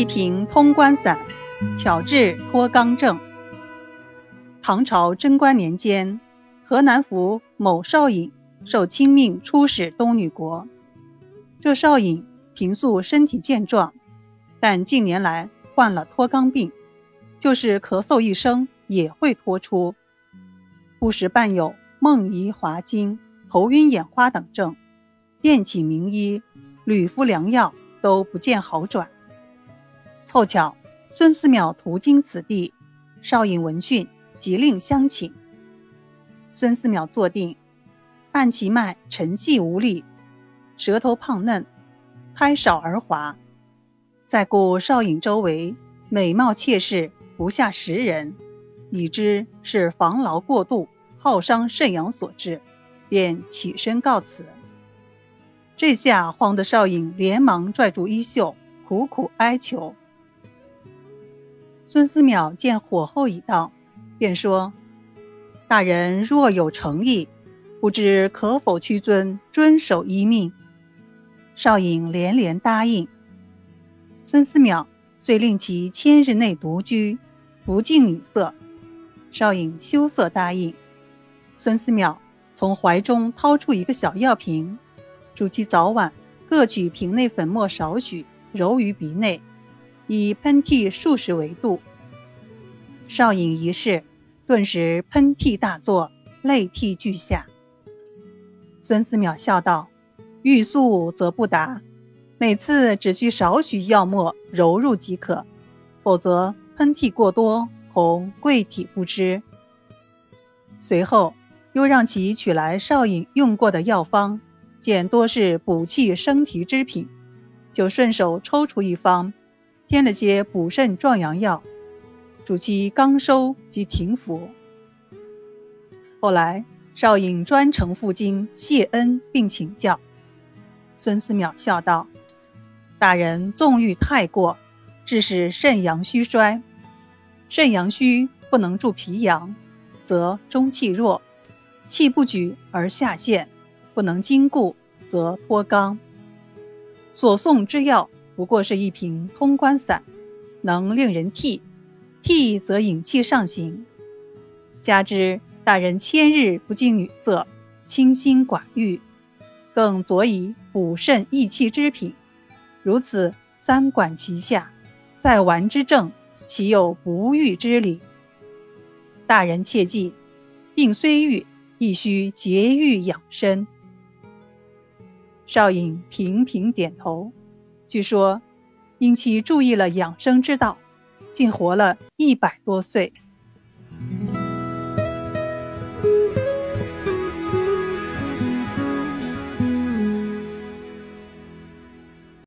一瓶通关散，巧治脱肛症。唐朝贞观年间，河南府某少尹受亲命出使东女国。这少尹平素身体健壮，但近年来患了脱肛病，就是咳嗽一声也会脱出，不时伴有梦遗滑精、头晕眼花等症，遍请名医，屡敷良药都不见好转。凑巧，孙思邈途经此地，少尹闻讯，即令相请。孙思邈坐定，按其脉，沉细无力，舌头胖嫩，苔少而滑。再顾少尹周围美貌妾室不下十人，已知是防劳过度，耗伤肾阳所致，便起身告辞。这下慌得少尹连忙拽住衣袖，苦苦哀求。孙思邈见火候已到，便说：“大人若有诚意，不知可否屈尊遵守遗命？”少尹连连答应。孙思邈遂令其千日内独居，不近女色。少尹羞涩答应。孙思邈从怀中掏出一个小药瓶，嘱其早晚各取瓶内粉末少许，揉于鼻内。以喷嚏数十为度。少尹一试，顿时喷嚏大作，泪涕俱下。孙思邈笑道：“欲速则不达，每次只需少许药末揉入即可，否则喷嚏过多，恐贵体不支。”随后又让其取来少尹用过的药方，见多是补气生提之品，就顺手抽出一方。添了些补肾壮阳药，主其刚收即停服。后来少尹专程赴京谢恩并请教，孙思邈笑道：“大人纵欲太过，致使肾阳虚衰。肾阳虚不能助脾阳，则中气弱，气不举而下陷，不能筋固，则脱肛。所送之药。”不过是一瓶通关散，能令人涕，涕则引气上行。加之大人千日不近女色，清心寡欲，更佐以补肾益气之品，如此三管齐下，在丸之症，岂有不愈之理？大人切记，病虽愈，亦须节欲养生。少尹频频点头。据说因其注意了养生之道竟活了一百多岁。